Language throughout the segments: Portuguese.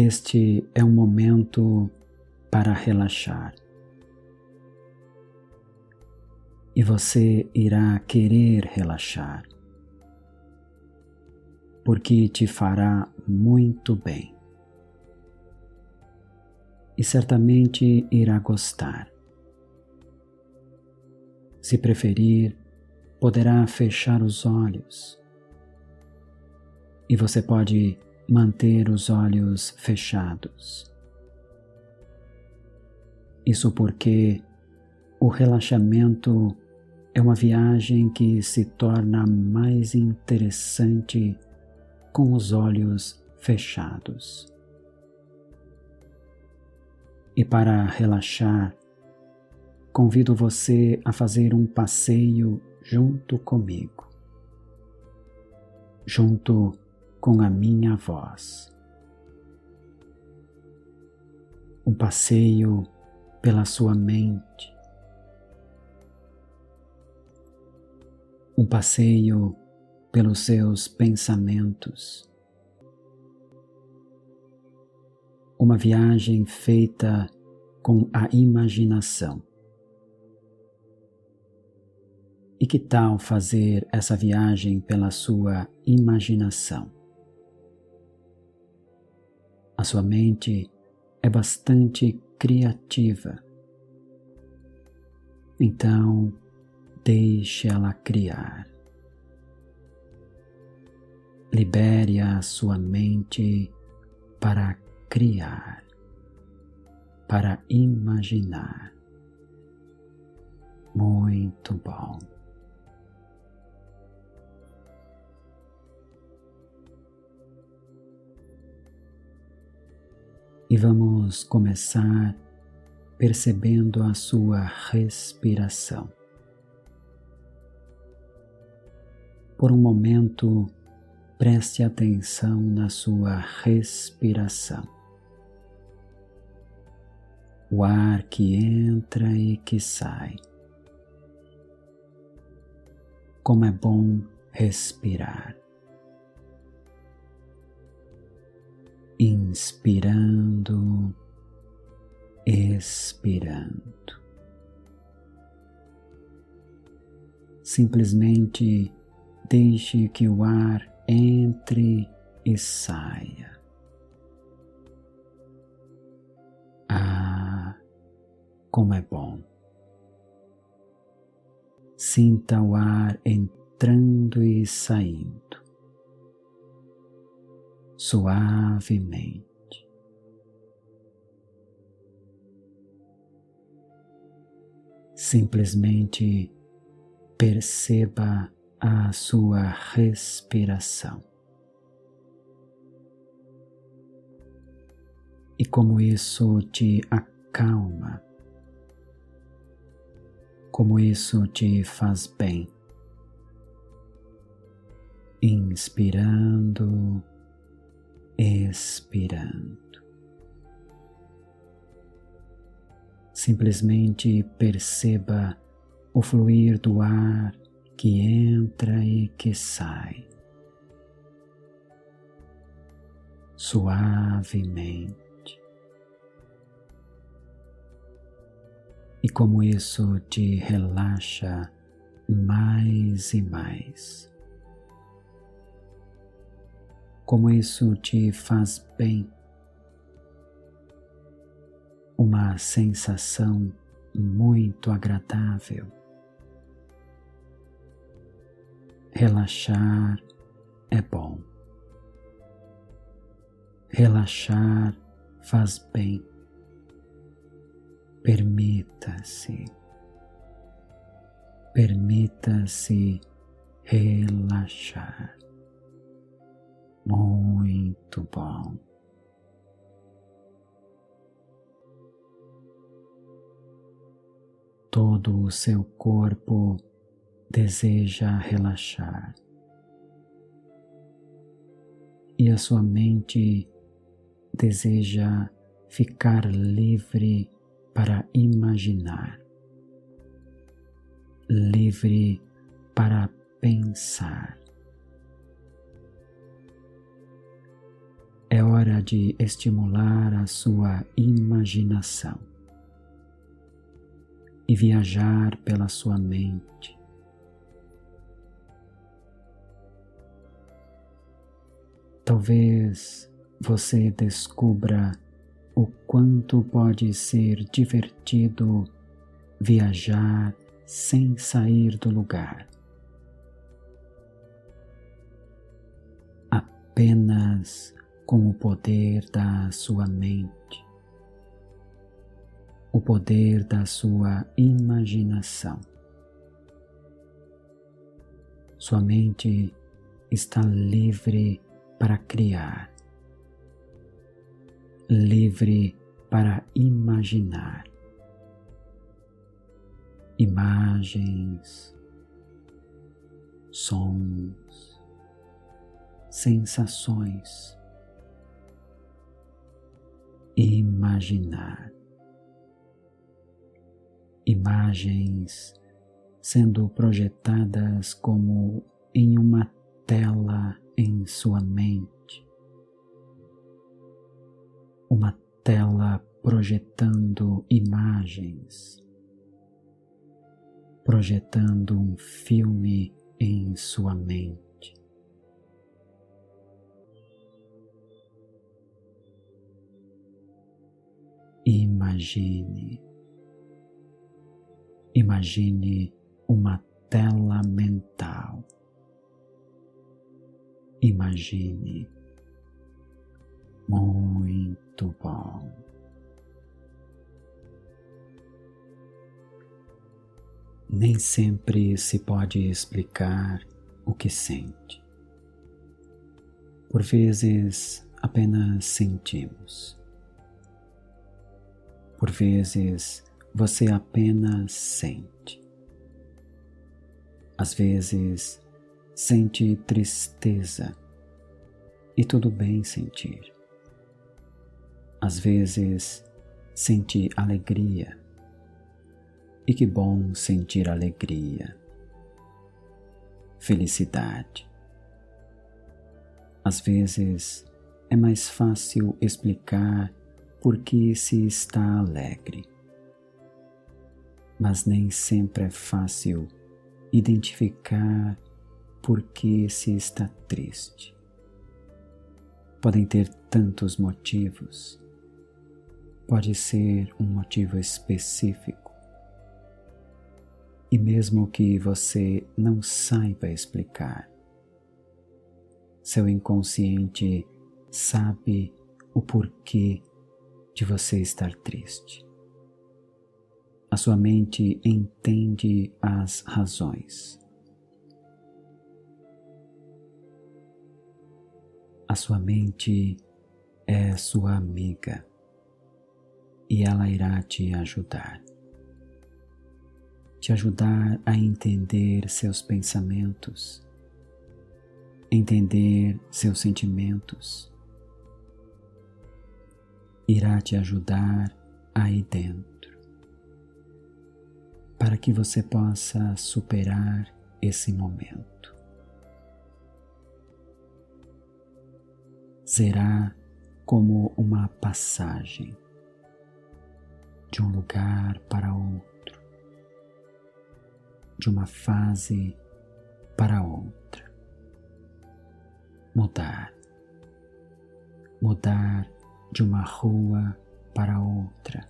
Este é um momento para relaxar. E você irá querer relaxar, porque te fará muito bem. E certamente irá gostar. Se preferir, poderá fechar os olhos. E você pode manter os olhos fechados. Isso porque o relaxamento é uma viagem que se torna mais interessante com os olhos fechados. E para relaxar, convido você a fazer um passeio junto comigo. Junto com a minha voz. Um passeio pela sua mente. Um passeio pelos seus pensamentos. Uma viagem feita com a imaginação. E que tal fazer essa viagem pela sua imaginação? A sua mente é bastante criativa. Então, deixe ela criar. Libere a sua mente para criar, para imaginar. Muito bom. E vamos começar percebendo a sua respiração. Por um momento, preste atenção na sua respiração. O ar que entra e que sai. Como é bom respirar. Inspirando, expirando. Simplesmente deixe que o ar entre e saia. Ah, como é bom! Sinta o ar entrando e saindo suavemente. Simplesmente perceba a sua respiração. E como isso te acalma, como isso te faz bem. Inspirando expirando. Simplesmente perceba o fluir do ar que entra e que sai. Suavemente. E como isso te relaxa mais e mais. Como isso te faz bem. Uma sensação muito agradável. Relaxar é bom. Relaxar faz bem. Permita-se. Permita-se relaxar. Muito bom. Todo o seu corpo deseja relaxar. E a sua mente deseja ficar livre para imaginar, livre para pensar. Hora de estimular a sua imaginação e viajar pela sua mente. Talvez você descubra o quanto pode ser divertido viajar sem sair do lugar. Apenas com o poder da sua mente, o poder da sua imaginação. Sua mente está livre para criar, livre para imaginar imagens, sons, sensações. Imaginar imagens sendo projetadas como em uma tela em sua mente. Uma tela projetando imagens, projetando um filme em sua mente. Imagine, imagine uma tela mental Imagine. Muito bom. Nem sempre se pode explicar o que sente. Por vezes apenas sentimos. Por vezes você apenas sente. Às vezes sente tristeza e tudo bem sentir. Às vezes sente alegria e que bom sentir alegria, felicidade. Às vezes é mais fácil explicar por que se está alegre, mas nem sempre é fácil identificar por que se está triste. Podem ter tantos motivos. Pode ser um motivo específico. E mesmo que você não saiba explicar, seu inconsciente sabe o porquê de você estar triste. A sua mente entende as razões. A sua mente é sua amiga e ela irá te ajudar. Te ajudar a entender seus pensamentos, entender seus sentimentos. Irá te ajudar aí dentro, para que você possa superar esse momento. Será como uma passagem de um lugar para outro, de uma fase para outra. Mudar. Mudar de uma rua para outra,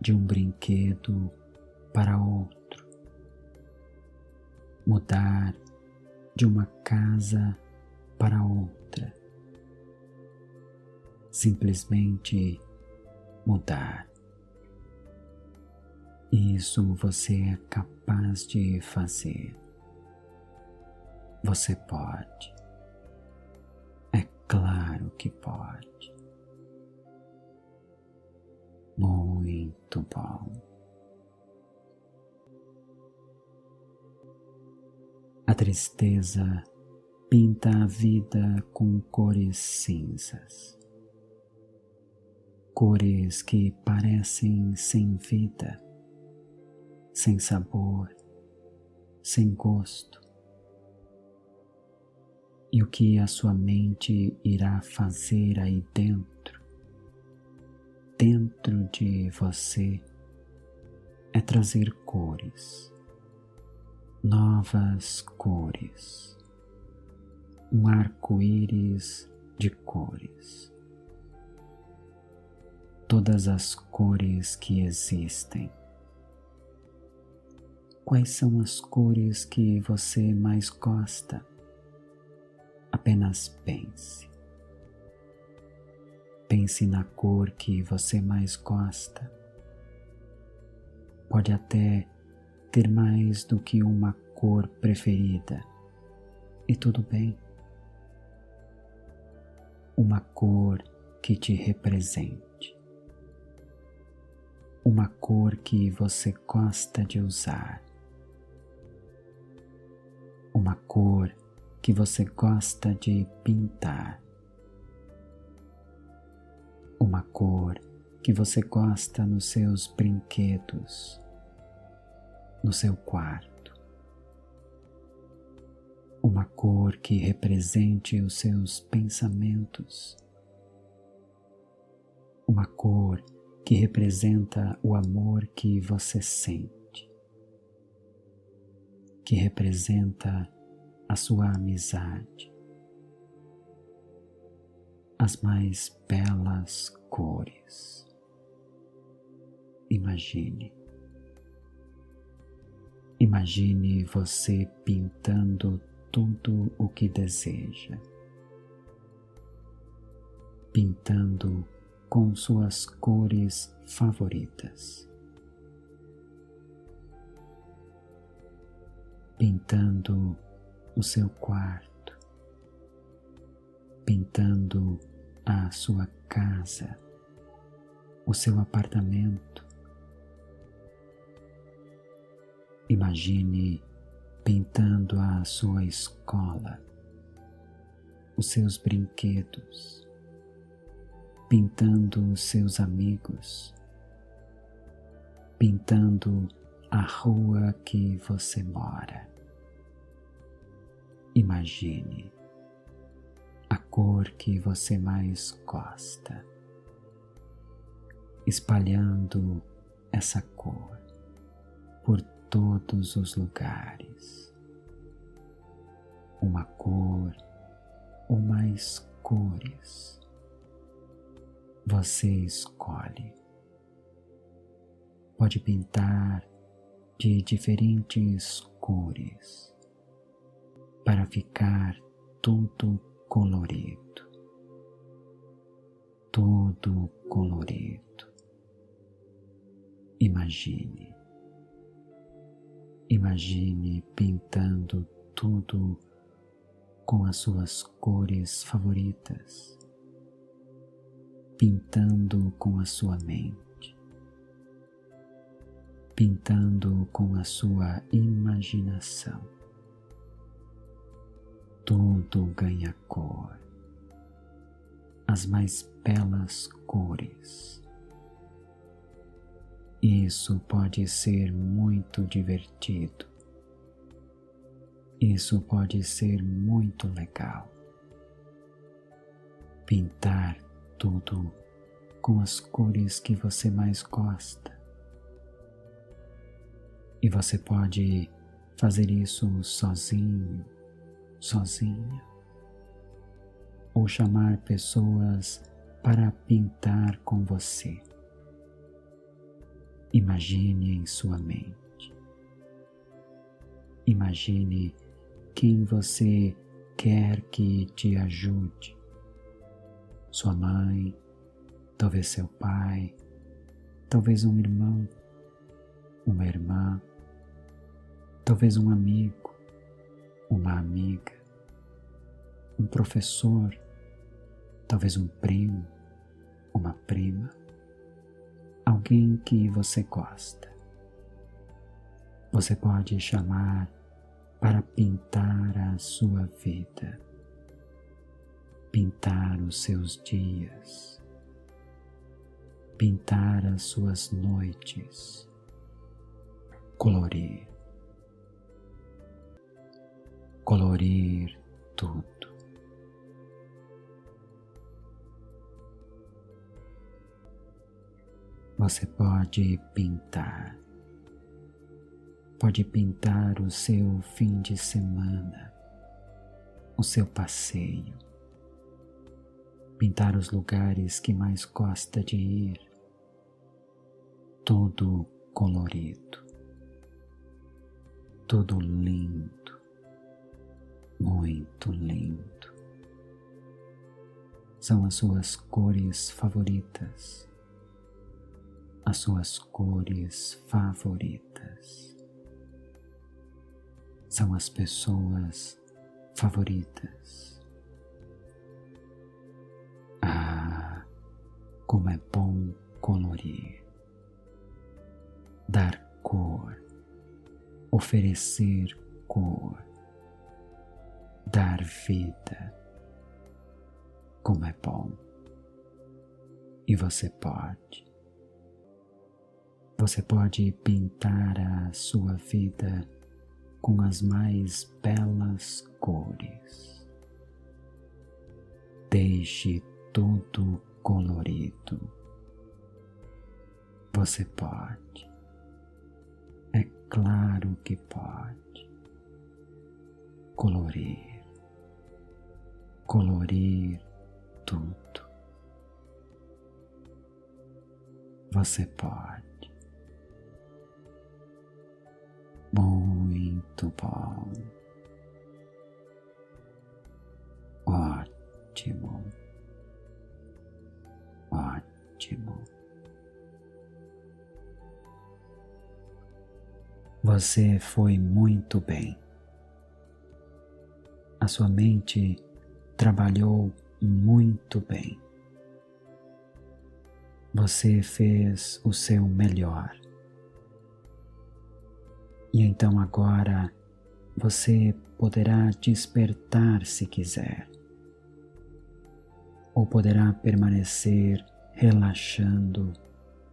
de um brinquedo para outro. Mudar de uma casa para outra. Simplesmente mudar. Isso você é capaz de fazer. Você pode. Claro que pode. Muito bom. A tristeza pinta a vida com cores cinzas cores que parecem sem vida, sem sabor, sem gosto. E o que a sua mente irá fazer aí dentro, dentro de você, é trazer cores, novas cores, um arco-íris de cores todas as cores que existem. Quais são as cores que você mais gosta? Apenas pense. Pense na cor que você mais gosta. Pode até ter mais do que uma cor preferida, e tudo bem. Uma cor que te represente uma cor que você gosta de usar, uma cor que você gosta de pintar, uma cor que você gosta nos seus brinquedos, no seu quarto, uma cor que represente os seus pensamentos, uma cor que representa o amor que você sente, que representa a sua amizade, as mais belas cores. Imagine. Imagine você pintando tudo o que deseja, pintando com suas cores favoritas. Pintando o seu quarto, pintando a sua casa, o seu apartamento. Imagine pintando a sua escola, os seus brinquedos pintando seus amigos, pintando a rua que você mora. Imagine a cor que você mais gosta, espalhando essa cor por todos os lugares. Uma cor ou mais cores você escolhe. Pode pintar de diferentes cores para ficar tudo colorido. Tudo colorido. Imagine. Imagine pintando tudo com as suas cores favoritas pintando com a sua mente, pintando com a sua imaginação. Tudo ganha cor, as mais belas cores. Isso pode ser muito divertido. Isso pode ser muito legal. Pintar tudo com as cores que você mais gosta. E você pode fazer isso sozinho, sozinha, ou chamar pessoas para pintar com você. Imagine em sua mente. Imagine quem você quer que te ajude. Sua mãe, talvez seu pai, talvez um irmão, uma irmã, talvez um amigo, uma amiga, um professor, talvez um primo, uma prima, alguém que você gosta. Você pode chamar para pintar a sua vida, pintar os seus dias, pintar as suas noites, colorir, colorir tudo. Você pode pintar. Pode pintar o seu fim de semana, o seu passeio, pintar os lugares que mais gosta de ir, tudo colorido, tudo lindo, muito lindo. São as suas cores favoritas, as suas cores favoritas. São as pessoas favoritas. Ah, como é bom colorir, dar cor, oferecer cor, dar vida. Como é bom. E você pode. Você pode pintar a sua vida com as mais belas cores. Deixe tudo colorido. Você pode. É claro que pode. Colorir. Colorir tudo. Você pode. Muito bom. Ótimo. Ótimo. Você foi muito bem. A sua mente trabalhou muito bem. Você fez o seu melhor. E então agora você poderá despertar se quiser, ou poderá permanecer relaxando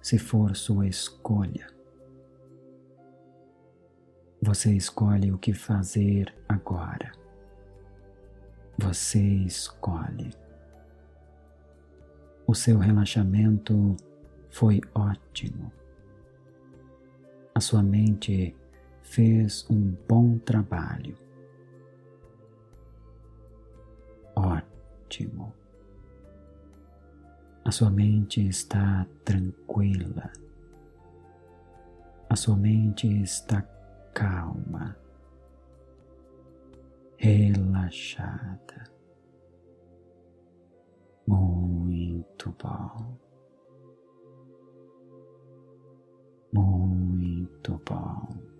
se for sua escolha. Você escolhe o que fazer agora. Você escolhe. O seu relaxamento foi ótimo. A sua mente fez um bom trabalho. Ótimo. A sua mente está tranquila. A sua mente está calma, relaxada. Muito bom. Muito bom.